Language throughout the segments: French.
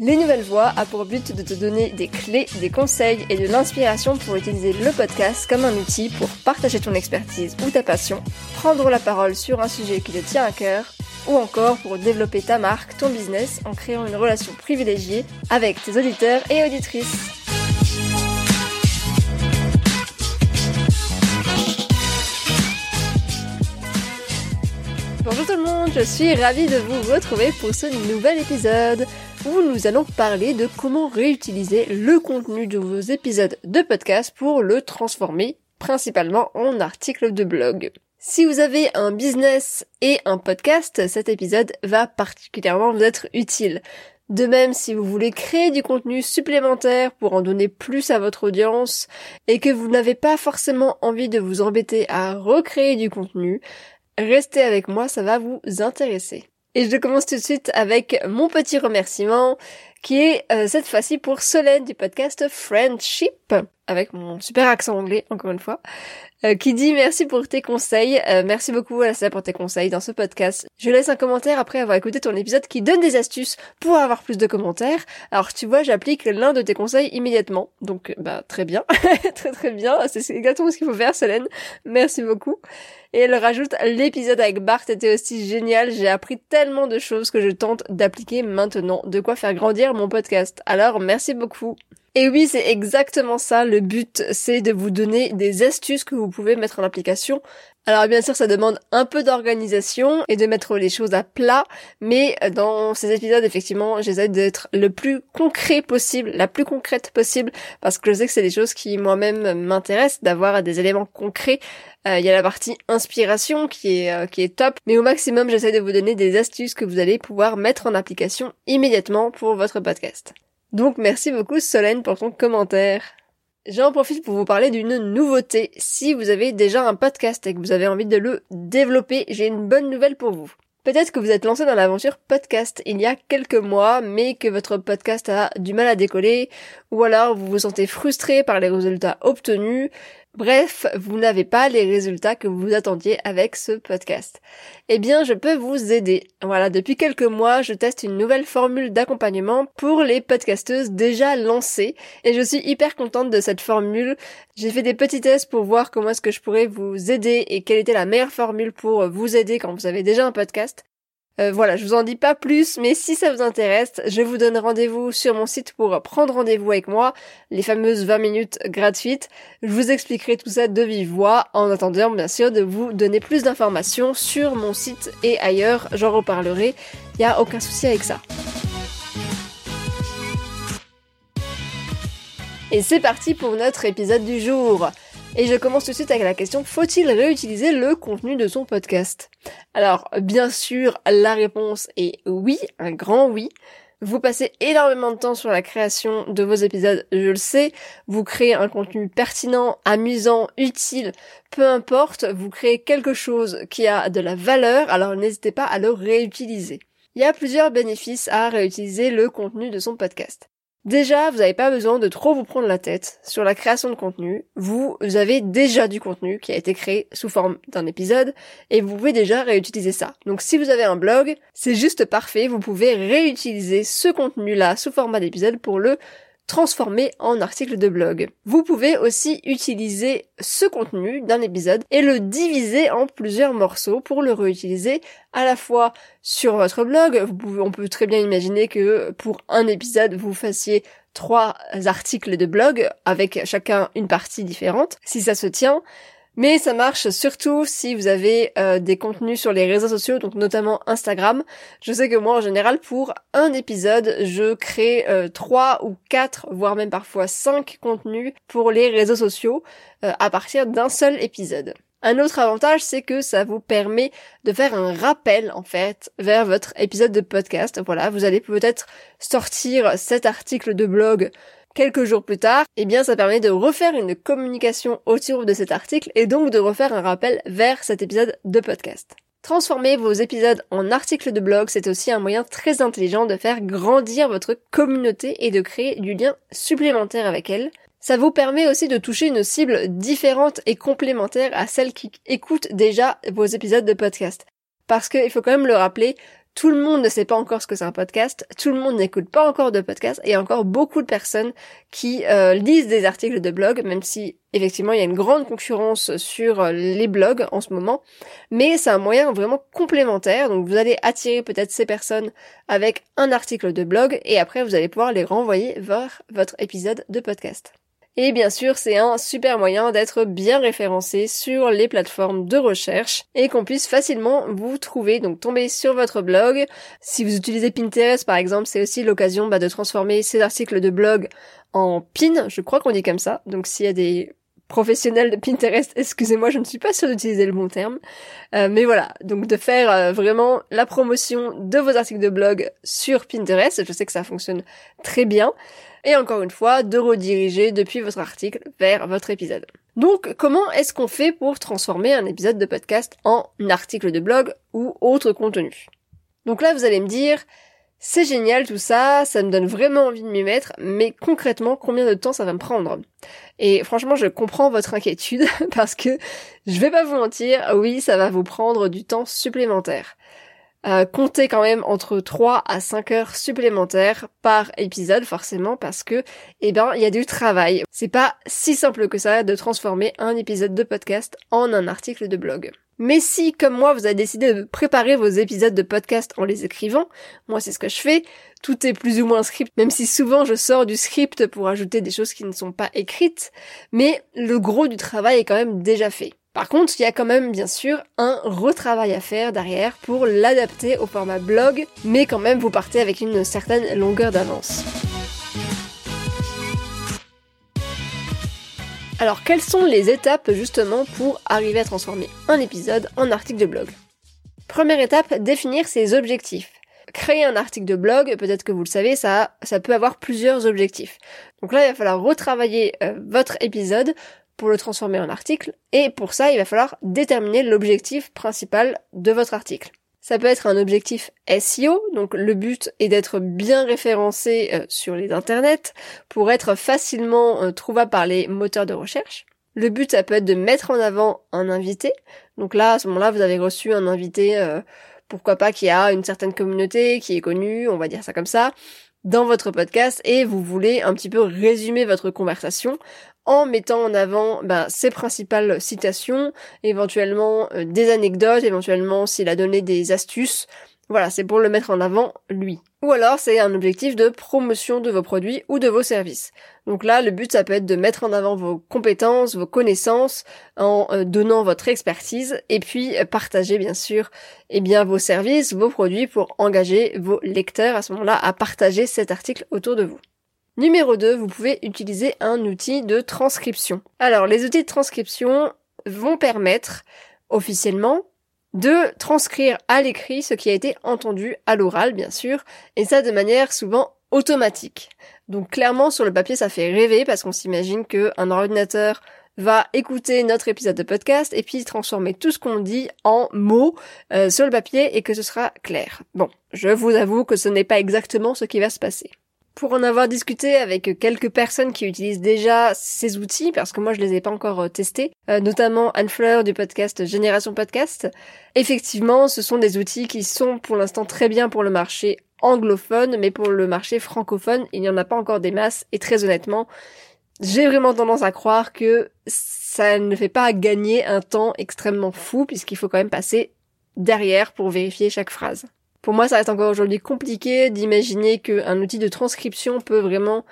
Les Nouvelles Voix a pour but de te donner des clés, des conseils et de l'inspiration pour utiliser le podcast comme un outil pour partager ton expertise ou ta passion, prendre la parole sur un sujet qui te tient à cœur, ou encore pour développer ta marque, ton business en créant une relation privilégiée avec tes auditeurs et auditrices. Bonjour tout le monde, je suis ravie de vous retrouver pour ce nouvel épisode où nous allons parler de comment réutiliser le contenu de vos épisodes de podcast pour le transformer principalement en articles de blog. Si vous avez un business et un podcast, cet épisode va particulièrement vous être utile. De même, si vous voulez créer du contenu supplémentaire pour en donner plus à votre audience et que vous n'avez pas forcément envie de vous embêter à recréer du contenu, restez avec moi, ça va vous intéresser. Et je commence tout de suite avec mon petit remerciement qui est euh, cette fois-ci pour Solène du podcast Friendship, avec mon super accent anglais encore une fois, euh, qui dit merci pour tes conseils, euh, merci beaucoup Alastair pour tes conseils dans ce podcast. Je laisse un commentaire après avoir écouté ton épisode qui donne des astuces pour avoir plus de commentaires. Alors tu vois, j'applique l'un de tes conseils immédiatement, donc bah très bien, très très bien, c'est exactement ce qu'il faut faire Solène, merci beaucoup. Et elle rajoute, l'épisode avec Bart était aussi génial, j'ai appris tellement de choses que je tente d'appliquer maintenant, de quoi faire grandir mon podcast. Alors merci beaucoup. Et oui, c'est exactement ça. Le but, c'est de vous donner des astuces que vous pouvez mettre en application. Alors bien sûr, ça demande un peu d'organisation et de mettre les choses à plat, mais dans ces épisodes, effectivement, j'essaie d'être le plus concret possible, la plus concrète possible, parce que je sais que c'est des choses qui moi-même m'intéressent, d'avoir des éléments concrets. Euh, il y a la partie inspiration euh, qui est top, mais au maximum, j'essaie de vous donner des astuces que vous allez pouvoir mettre en application immédiatement pour votre podcast. Donc merci beaucoup Solène pour ton commentaire. J'en profite pour vous parler d'une nouveauté. Si vous avez déjà un podcast et que vous avez envie de le développer, j'ai une bonne nouvelle pour vous. Peut-être que vous êtes lancé dans l'aventure podcast il y a quelques mois, mais que votre podcast a du mal à décoller, ou alors vous vous sentez frustré par les résultats obtenus, Bref, vous n'avez pas les résultats que vous attendiez avec ce podcast. Eh bien, je peux vous aider. Voilà, depuis quelques mois, je teste une nouvelle formule d'accompagnement pour les podcasteuses déjà lancées et je suis hyper contente de cette formule. J'ai fait des petits tests pour voir comment est-ce que je pourrais vous aider et quelle était la meilleure formule pour vous aider quand vous avez déjà un podcast. Euh, voilà, je vous en dis pas plus, mais si ça vous intéresse, je vous donne rendez-vous sur mon site pour prendre rendez-vous avec moi, les fameuses 20 minutes gratuites. Je vous expliquerai tout ça de vive voix, en attendant bien sûr de vous donner plus d'informations sur mon site et ailleurs, j'en reparlerai, il n'y a aucun souci avec ça. Et c'est parti pour notre épisode du jour. Et je commence tout de suite avec la question, faut-il réutiliser le contenu de son podcast? Alors, bien sûr, la réponse est oui, un grand oui. Vous passez énormément de temps sur la création de vos épisodes, je le sais. Vous créez un contenu pertinent, amusant, utile, peu importe, vous créez quelque chose qui a de la valeur, alors n'hésitez pas à le réutiliser. Il y a plusieurs bénéfices à réutiliser le contenu de son podcast. Déjà, vous n'avez pas besoin de trop vous prendre la tête sur la création de contenu. Vous avez déjà du contenu qui a été créé sous forme d'un épisode et vous pouvez déjà réutiliser ça. Donc si vous avez un blog, c'est juste parfait. Vous pouvez réutiliser ce contenu-là sous format d'épisode pour le transformer en article de blog. Vous pouvez aussi utiliser ce contenu d'un épisode et le diviser en plusieurs morceaux pour le réutiliser à la fois sur votre blog. On peut très bien imaginer que pour un épisode, vous fassiez trois articles de blog avec chacun une partie différente, si ça se tient. Mais ça marche surtout si vous avez euh, des contenus sur les réseaux sociaux, donc notamment Instagram. Je sais que moi en général pour un épisode, je crée euh, trois ou quatre, voire même parfois cinq contenus pour les réseaux sociaux euh, à partir d'un seul épisode. Un autre avantage, c'est que ça vous permet de faire un rappel, en fait, vers votre épisode de podcast. Voilà, vous allez peut-être sortir cet article de blog quelques jours plus tard, eh bien ça permet de refaire une communication autour de cet article et donc de refaire un rappel vers cet épisode de podcast. Transformer vos épisodes en articles de blog, c'est aussi un moyen très intelligent de faire grandir votre communauté et de créer du lien supplémentaire avec elle. Ça vous permet aussi de toucher une cible différente et complémentaire à celle qui écoute déjà vos épisodes de podcast. Parce qu'il faut quand même le rappeler, tout le monde ne sait pas encore ce que c'est un podcast, tout le monde n'écoute pas encore de podcast, et il y a encore beaucoup de personnes qui euh, lisent des articles de blog, même si effectivement il y a une grande concurrence sur euh, les blogs en ce moment, mais c'est un moyen vraiment complémentaire, donc vous allez attirer peut-être ces personnes avec un article de blog, et après vous allez pouvoir les renvoyer vers votre épisode de podcast. Et bien sûr, c'est un super moyen d'être bien référencé sur les plateformes de recherche et qu'on puisse facilement vous trouver, donc tomber sur votre blog. Si vous utilisez Pinterest par exemple, c'est aussi l'occasion bah, de transformer ces articles de blog en pin, je crois qu'on dit comme ça. Donc s'il y a des professionnels de Pinterest, excusez-moi, je ne suis pas sûre d'utiliser le bon terme. Euh, mais voilà, donc de faire euh, vraiment la promotion de vos articles de blog sur Pinterest, je sais que ça fonctionne très bien et encore une fois de rediriger depuis votre article vers votre épisode. Donc comment est-ce qu'on fait pour transformer un épisode de podcast en article de blog ou autre contenu? Donc là vous allez me dire c'est génial tout ça, ça me donne vraiment envie de m'y mettre, mais concrètement, combien de temps ça va me prendre? Et franchement, je comprends votre inquiétude parce que je vais pas vous mentir, oui, ça va vous prendre du temps supplémentaire. Euh, comptez quand même entre 3 à 5 heures supplémentaires par épisode forcément parce que eh ben il y a du travail. C'est pas si simple que ça de transformer un épisode de podcast en un article de blog. Mais si, comme moi, vous avez décidé de préparer vos épisodes de podcast en les écrivant, moi c'est ce que je fais, tout est plus ou moins script, même si souvent je sors du script pour ajouter des choses qui ne sont pas écrites, mais le gros du travail est quand même déjà fait. Par contre, il y a quand même bien sûr un retravail à faire derrière pour l'adapter au format blog, mais quand même vous partez avec une certaine longueur d'avance. Alors quelles sont les étapes justement pour arriver à transformer un épisode en article de blog? Première étape, définir ses objectifs. Créer un article de blog, peut-être que vous le savez, ça, peut avoir plusieurs objectifs. Donc là, il va falloir retravailler euh, votre épisode pour le transformer en article, et pour ça, il va falloir déterminer l'objectif principal de votre article. Ça peut être un objectif SEO, donc le but est d'être bien référencé euh, sur les internets pour être facilement euh, trouvable par les moteurs de recherche. Le but, ça peut être de mettre en avant un invité. Donc là, à ce moment-là, vous avez reçu un invité, euh, pourquoi pas, qui a une certaine communauté, qui est connu, on va dire ça comme ça, dans votre podcast et vous voulez un petit peu résumer votre conversation en mettant en avant ben, ses principales citations, éventuellement euh, des anecdotes, éventuellement s'il a donné des astuces. Voilà, c'est pour le mettre en avant lui. Ou alors c'est un objectif de promotion de vos produits ou de vos services. Donc là, le but ça peut être de mettre en avant vos compétences, vos connaissances, en euh, donnant votre expertise et puis euh, partager bien sûr eh bien vos services, vos produits pour engager vos lecteurs à ce moment-là à partager cet article autour de vous. Numéro 2, vous pouvez utiliser un outil de transcription. Alors, les outils de transcription vont permettre officiellement de transcrire à l'écrit ce qui a été entendu à l'oral, bien sûr, et ça de manière souvent automatique. Donc clairement, sur le papier, ça fait rêver parce qu'on s'imagine qu'un ordinateur va écouter notre épisode de podcast et puis transformer tout ce qu'on dit en mots euh, sur le papier et que ce sera clair. Bon, je vous avoue que ce n'est pas exactement ce qui va se passer pour en avoir discuté avec quelques personnes qui utilisent déjà ces outils, parce que moi je les ai pas encore euh, testés, euh, notamment Anne Fleur du podcast Génération Podcast, effectivement ce sont des outils qui sont pour l'instant très bien pour le marché anglophone, mais pour le marché francophone, il n'y en a pas encore des masses, et très honnêtement, j'ai vraiment tendance à croire que ça ne fait pas gagner un temps extrêmement fou, puisqu'il faut quand même passer derrière pour vérifier chaque phrase. Pour moi, ça reste encore aujourd'hui compliqué d'imaginer qu'un outil de transcription peut vraiment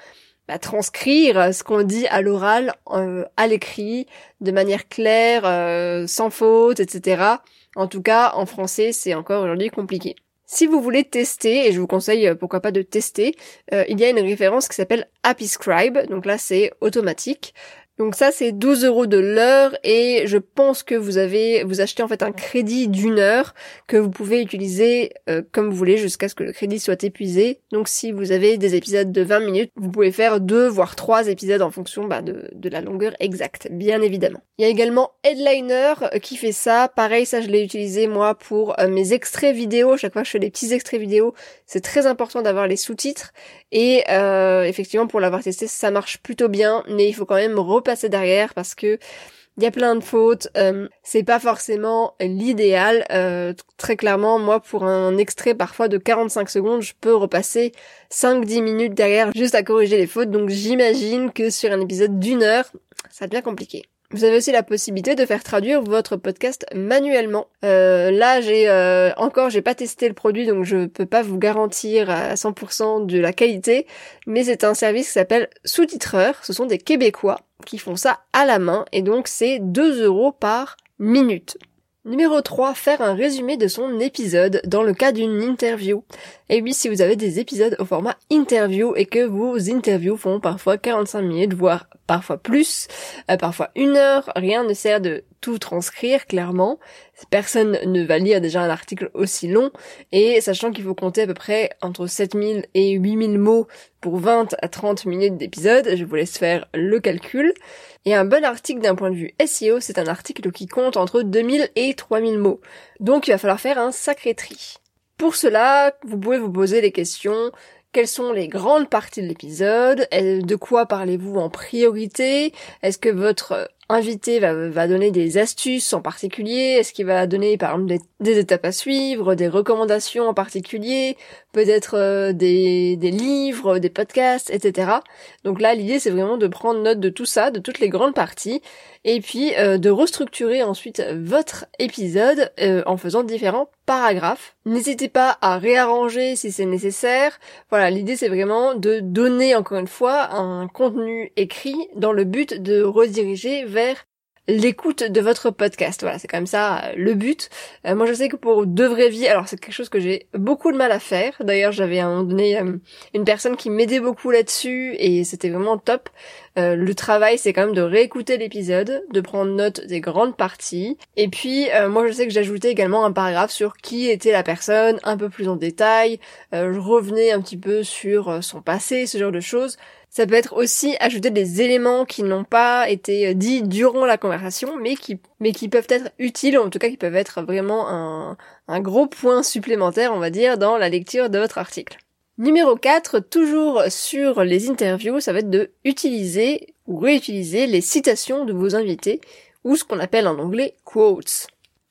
bah, transcrire ce qu'on dit à l'oral, euh, à l'écrit, de manière claire, euh, sans faute, etc. En tout cas, en français, c'est encore aujourd'hui compliqué. Si vous voulez tester, et je vous conseille euh, pourquoi pas de tester, il y a une référence qui s'appelle Happy Scribe, donc là c'est automatique. Donc ça c'est 12 euros de l'heure et je pense que vous avez vous achetez en fait un crédit d'une heure que vous pouvez utiliser euh, comme vous voulez jusqu'à ce que le crédit soit épuisé. Donc si vous avez des épisodes de 20 minutes, vous pouvez faire deux voire trois épisodes en fonction bah, de, de la longueur exacte, bien évidemment. Il y a également Headliner euh, qui fait ça. Pareil, ça je l'ai utilisé moi pour euh, mes extraits vidéo. Chaque fois que je fais des petits extraits vidéo, c'est très important d'avoir les sous-titres. Et effectivement pour l'avoir testé, ça marche plutôt bien, mais il faut quand même passer derrière parce que il y a plein de fautes, euh, c'est pas forcément l'idéal. Euh, très clairement, moi pour un extrait parfois de 45 secondes, je peux repasser 5-10 minutes derrière juste à corriger les fautes. Donc j'imagine que sur un épisode d'une heure, ça devient compliqué. Vous avez aussi la possibilité de faire traduire votre podcast manuellement. Euh, là, j'ai euh, encore, j'ai pas testé le produit, donc je peux pas vous garantir à 100% de la qualité, mais c'est un service qui s'appelle Sous-titreur. Ce sont des Québécois qui font ça à la main, et donc c'est 2 euros par minute. Numéro 3, faire un résumé de son épisode dans le cas d'une interview. Et oui, si vous avez des épisodes au format interview et que vos interviews font parfois 45 minutes, voire parfois plus, euh, parfois une heure, rien ne sert de transcrire clairement. Personne ne va lire déjà un article aussi long et sachant qu'il faut compter à peu près entre 7000 et 8000 mots pour 20 à 30 minutes d'épisode, je vous laisse faire le calcul. Et un bon article d'un point de vue SEO, c'est un article qui compte entre 2000 et 3000 mots. Donc il va falloir faire un sacré tri. Pour cela, vous pouvez vous poser les questions quelles sont les grandes parties de l'épisode? De quoi parlez-vous en priorité? Est-ce que votre invité va, donner des astuces en particulier Est-ce qu'il va donner par exemple des, étapes à suivre, des recommandations en particulier, peut-être euh, des, des livres, des podcasts, etc. Donc là, l'idée c'est vraiment de prendre note de tout ça, de toutes les grandes parties, et puis euh, de restructurer ensuite votre épisode euh, en faisant différents paragraphes. N'hésitez pas à réarranger si c'est nécessaire. Voilà, l'idée c'est vraiment de donner encore une fois un contenu écrit dans le but de rediriger l'écoute de votre podcast. Voilà, c'est même ça euh, le but. Euh, moi, je sais que pour de vraies vies, alors c'est quelque chose que j'ai beaucoup de mal à faire. D'ailleurs, j'avais à un moment donné euh, une personne qui m'aidait beaucoup là-dessus et c'était vraiment top. le travail, c'est quand même de réécouter l'épisode, de prendre note des grandes parties. Et puis, moi, je sais que j'ajoutais également un paragraphe sur qui était la personne, un peu plus en détail. je revenais un petit peu sur son passé, ce genre de choses. Ça peut être aussi ajouter des éléments qui n'ont pas été euh, dits durant la conversation, mais qui, mais qui peuvent être utiles, en tout cas qui peuvent être vraiment un, un gros point supplémentaire, on va dire, dans la lecture de votre article. Numéro 4, toujours sur les interviews, ça va être de utiliser ou réutiliser les citations de vos invités, ou ce qu'on appelle en anglais quotes.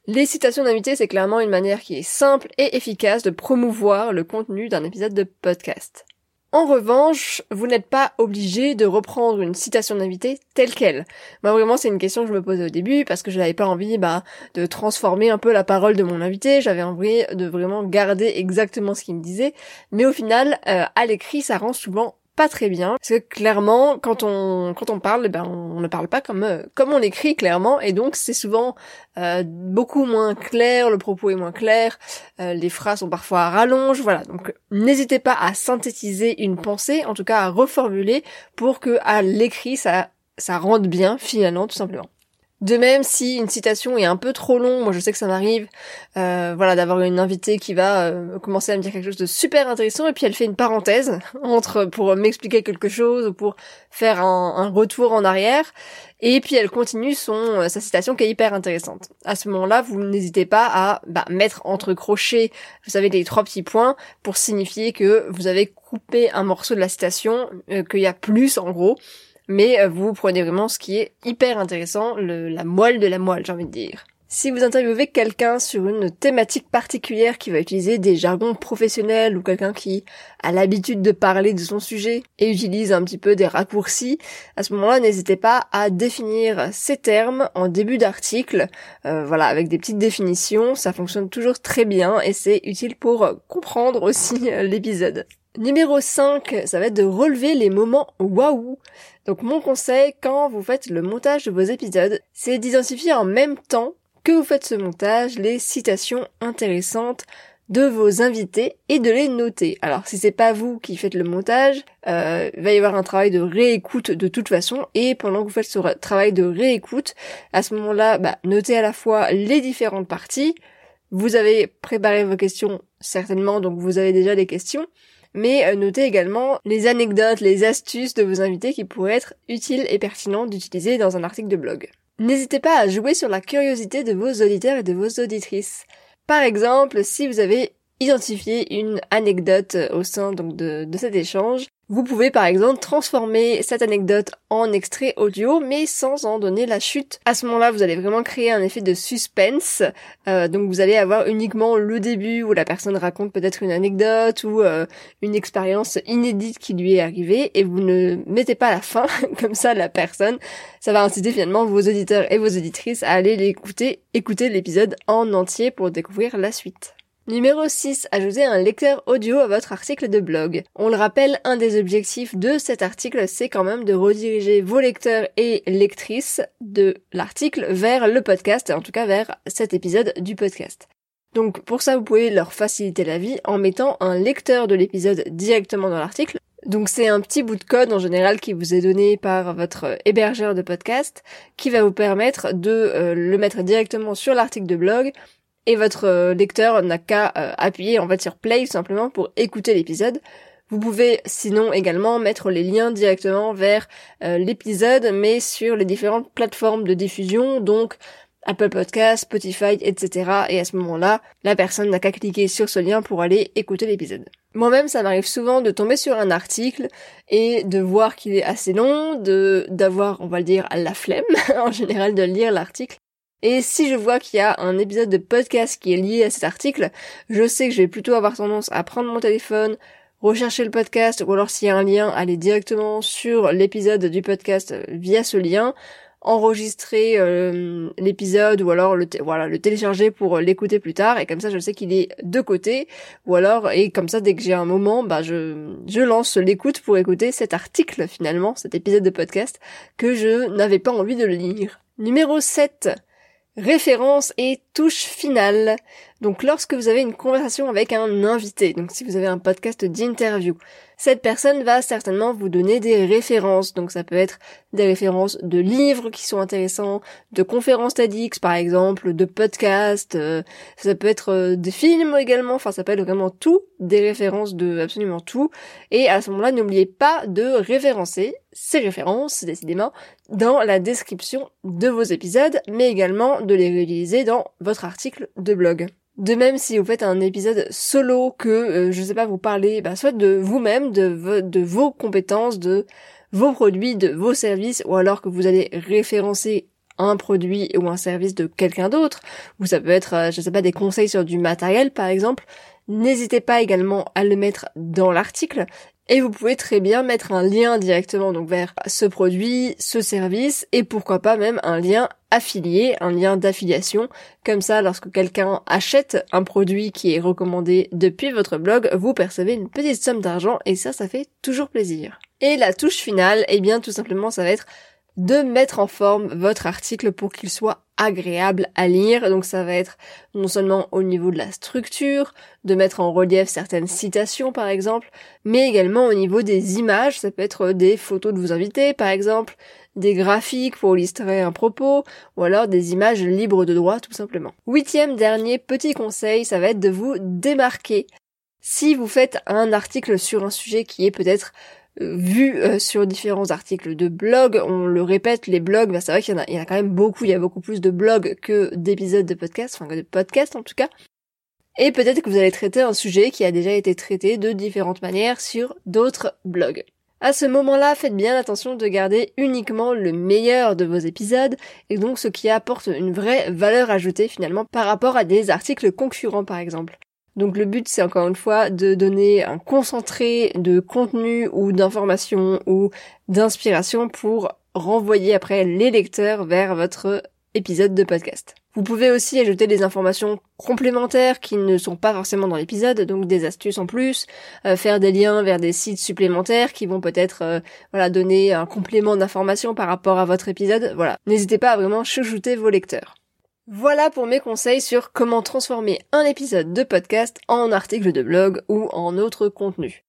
Les citations d'invités, c'est clairement une manière qui est simple et efficace de promouvoir le contenu d'un épisode de podcast. En revanche, vous n'êtes pas obligé de reprendre une citation d'invité telle qu'elle. Moi vraiment c'est une question que je me posais au début parce que je n'avais pas envie bah, de transformer un peu la parole de mon invité, j'avais envie de vraiment garder exactement ce qu'il me disait, mais au final euh, à l'écrit ça rend souvent pas très bien. Parce que clairement quand on quand on parle eh ben on ne parle pas comme euh, comme on écrit clairement. Et donc c'est souvent euh, beaucoup moins clair le propos est moins clair euh, les phrases sont parfois à voilà. Donc n'hésitez pas à synthétiser une pensée en tout cas à reformuler pour que à l'écrit ça ça rende bien finalement tout simplement de même, si une citation est un peu trop longue, moi je sais que ça m'arrive, euh, voilà, d'avoir une invitée qui va euh, commencer à me dire quelque chose de super intéressant et puis elle fait une parenthèse entre pour m'expliquer quelque chose ou pour faire un, retour en arrière et puis elle continue son euh, sa citation qui est hyper intéressante. À ce moment-là, vous n'hésitez pas à bah, mettre entre crochets, vous savez les trois petits points pour signifier que vous avez coupé un morceau de la citation, qu'il y a plus en gros mais euh, vous prenez vraiment ce qui est hyper intéressant, la moelle de la moelle, j'ai envie de dire. Si vous interviewez quelqu'un sur une thématique particulière qui va utiliser des jargons professionnels ou quelqu'un qui a l'habitude de parler de son sujet et utilise un petit peu des raccourcis, à ce moment-là, n'hésitez pas à définir ces termes en début d'article, euh, voilà, avec des petites définitions, ça fonctionne toujours très bien et c'est utile pour comprendre aussi euh, l'épisode. Numéro 5, ça va être de relever les moments waouh. Donc mon conseil quand vous faites le montage de vos épisodes, c'est d'identifier en même temps que vous faites ce montage les citations intéressantes de vos invités et de les noter. Alors si c'est pas vous qui faites le montage, euh, il va y avoir un travail de réécoute de toute façon et pendant que vous faites ce travail de réécoute, à ce moment-là, bah, notez à la fois les différentes parties. Vous avez préparé vos questions certainement, donc vous avez déjà des questions, mais euh, notez également les anecdotes, les astuces de vos invités qui pourraient être utiles et pertinents d'utiliser dans un article de blog. N'hésitez pas à jouer sur la curiosité de vos auditeurs et de vos auditrices. Par exemple, si vous avez identifié une anecdote au sein donc de, de cet échange, vous pouvez par exemple transformer cette anecdote en extrait audio mais sans en donner la chute. À ce moment-là, vous allez vraiment créer un effet de suspense. Euh, donc vous allez avoir uniquement le début où la personne raconte peut-être une anecdote ou euh, une expérience inédite qui lui est arrivée et vous ne mettez pas la fin comme ça la personne. Ça va inciter finalement vos auditeurs et vos auditrices à aller l'écouter, écouter l'épisode en entier pour découvrir la suite. Numéro 6. Ajoutez un lecteur audio à votre article de blog. On le rappelle, un des objectifs de cet article, c'est quand même de rediriger vos lecteurs et lectrices de l'article vers le podcast, en tout cas vers cet épisode du podcast. Donc pour ça, vous pouvez leur faciliter la vie en mettant un lecteur de l'épisode directement dans l'article. Donc c'est un petit bout de code en général qui vous est donné par votre hébergeur de podcast qui va vous permettre de euh, le mettre directement sur l'article de blog et votre euh, lecteur n'a qu'à euh, appuyer en fait sur play simplement pour écouter l'épisode. Vous pouvez sinon également mettre les liens directement vers euh, l'épisode mais sur les différentes plateformes de diffusion donc Apple Podcast, Spotify, etc. Et à ce moment-là, la personne n'a qu'à cliquer sur ce lien pour aller écouter l'épisode. Moi-même, ça m'arrive souvent de tomber sur un article et de voir qu'il est assez long, de d'avoir, on va le dire, la flemme en général de lire l'article et si je vois qu'il y a un épisode de podcast qui est lié à cet article, je sais que je vais plutôt avoir tendance à prendre mon téléphone, rechercher le podcast, ou alors s'il y a un lien, aller directement sur l'épisode du podcast via ce lien, enregistrer euh, l'épisode ou alors le voilà le télécharger pour l'écouter plus tard et comme ça je sais qu'il est de côté ou alors et comme ça dès que j'ai un moment bah je je lance l'écoute pour écouter cet article finalement cet épisode de podcast que je n'avais pas envie de lire. Numéro 7 référence et touche finale. Donc lorsque vous avez une conversation avec un invité, donc si vous avez un podcast d'interview, cette personne va certainement vous donner des références. Donc ça peut être des références de livres qui sont intéressants, de conférences TEDx par exemple, de podcasts, euh, ça peut être euh, des films également, enfin ça peut être vraiment tout, des références de absolument tout. Et à ce moment-là, n'oubliez pas de référencer ces références, décidément, dans la description de vos épisodes, mais également de les réutiliser dans votre article de blog. De même, si vous faites un épisode solo que, euh, je sais pas, vous parlez bah, soit de vous-même, de, vos compétences, de vos produits, de vos services, ou alors que vous allez référencer un produit ou un service de quelqu'un d'autre, ou ça peut être, euh, je sais pas, des conseils sur du matériel par exemple, n'hésitez pas également à le mettre dans l'article et vous pouvez très bien mettre un lien directement donc vers ce produit, ce service et pourquoi pas même un lien affilié, un lien d'affiliation. Comme ça, lorsque quelqu'un achète un produit qui est recommandé depuis votre blog, vous percevez une petite somme d'argent et ça, ça fait toujours plaisir. Et la touche finale, eh bien tout simplement ça va être de mettre en forme votre article pour qu'il soit agréable à lire. Donc ça va être non seulement au niveau de la structure, de mettre en relief certaines citations par exemple, mais également au niveau des images. Ça peut être des photos de vos invités par exemple, des graphiques pour illustrer un propos, ou alors des images libres de droit tout simplement. Huitième dernier petit conseil, ça va être de vous démarquer. Si vous faites un article sur un sujet qui est peut-être vu euh, sur différents articles de blog, on le répète, les blogs, bah, c'est vrai qu'il y en a, il y en a quand même beaucoup, il y a beaucoup plus de blogs que d'épisodes de podcasts, enfin que de podcasts en tout cas. Et peut-être que vous allez traiter un sujet qui a déjà été traité de différentes manières sur d'autres blogs. À ce moment-là, faites bien attention de garder uniquement le meilleur de vos épisodes et donc ce qui apporte une vraie valeur ajoutée finalement par rapport à des articles concurrents par exemple. Donc le but c'est encore une fois de donner un concentré de contenu ou d'information ou d'inspiration pour renvoyer après les lecteurs vers votre épisode de podcast. Vous pouvez aussi ajouter des informations complémentaires qui ne sont pas forcément dans l'épisode, donc des astuces en plus, euh, faire des liens vers des sites supplémentaires qui vont peut-être euh, voilà donner un complément d'information par rapport à votre épisode. Voilà, n'hésitez pas à vraiment chouchouter vos lecteurs. Voilà pour mes conseils sur comment transformer un épisode de podcast en article de blog ou en autre contenu.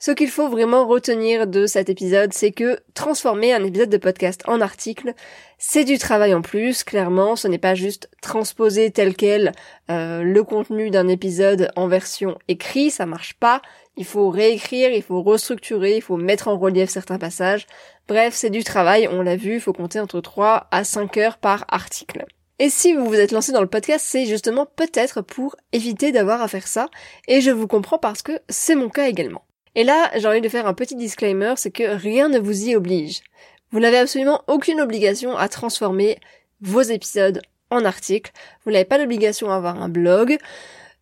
Ce qu'il faut vraiment retenir de cet épisode, c'est que transformer un épisode de podcast en article, c'est du travail en plus, clairement, ce n'est pas juste transposer tel quel euh, le contenu d'un épisode en version écrite, ça marche pas, il faut réécrire, il faut restructurer, il faut mettre en relief certains passages, bref, c'est du travail, on l'a vu, il faut compter entre 3 à 5 heures par article. Et si vous vous êtes lancé dans le podcast, c'est justement peut-être pour éviter d'avoir à faire ça, et je vous comprends parce que c'est mon cas également. Et là, j'ai envie de faire un petit disclaimer, c'est que rien ne vous y oblige. Vous n'avez absolument aucune obligation à transformer vos épisodes en articles. Vous n'avez pas l'obligation à avoir un blog.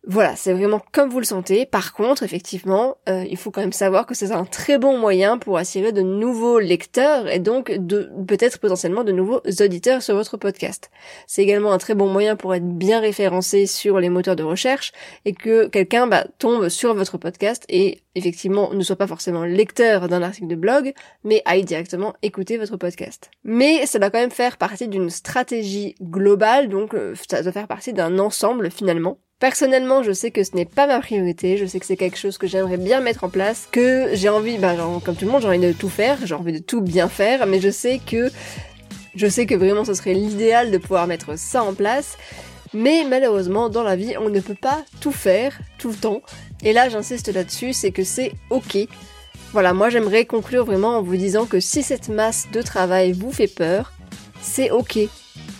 Voilà, c'est vraiment comme vous le sentez. Par contre, effectivement, euh, il faut quand même savoir que c'est un très bon moyen pour attirer de nouveaux lecteurs et donc de peut-être potentiellement de nouveaux auditeurs sur votre podcast. C'est également un très bon moyen pour être bien référencé sur les moteurs de recherche et que quelqu'un bah, tombe sur votre podcast et effectivement ne soit pas forcément lecteur d'un article de blog, mais aille directement écouter votre podcast. Mais ça doit quand même faire partie d'une stratégie globale, donc euh, ça doit faire partie d'un ensemble finalement. Personnellement, je sais que ce n'est pas ma priorité, je sais que c'est quelque chose que j'aimerais bien mettre en place, que j'ai envie, bah, comme tout le monde, j'ai envie de tout faire, j'ai envie de tout bien faire, mais je sais que, je sais que vraiment ce serait l'idéal de pouvoir mettre ça en place, mais malheureusement, dans la vie, on ne peut pas tout faire, tout le temps, et là, j'insiste là-dessus, c'est que c'est ok. Voilà, moi j'aimerais conclure vraiment en vous disant que si cette masse de travail vous fait peur, c'est ok.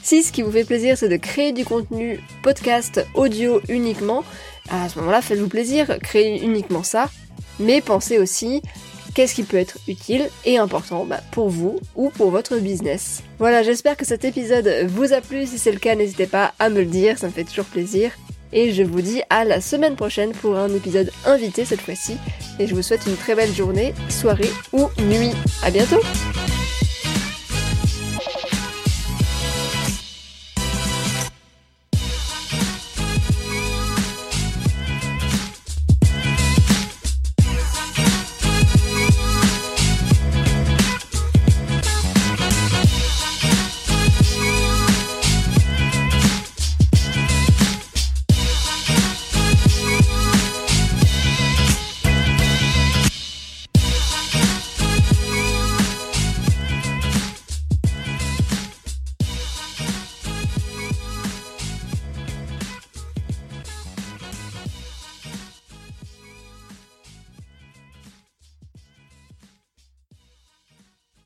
Si ce qui vous fait plaisir, c'est de créer du contenu podcast audio uniquement, à ce moment-là, faites-vous plaisir, créez uniquement ça. Mais pensez aussi qu'est-ce qui peut être utile et important bah, pour vous ou pour votre business. Voilà, j'espère que cet épisode vous a plu. Si c'est le cas, n'hésitez pas à me le dire, ça me fait toujours plaisir. Et je vous dis à la semaine prochaine pour un épisode invité cette fois-ci. Et je vous souhaite une très belle journée, soirée ou nuit. À bientôt!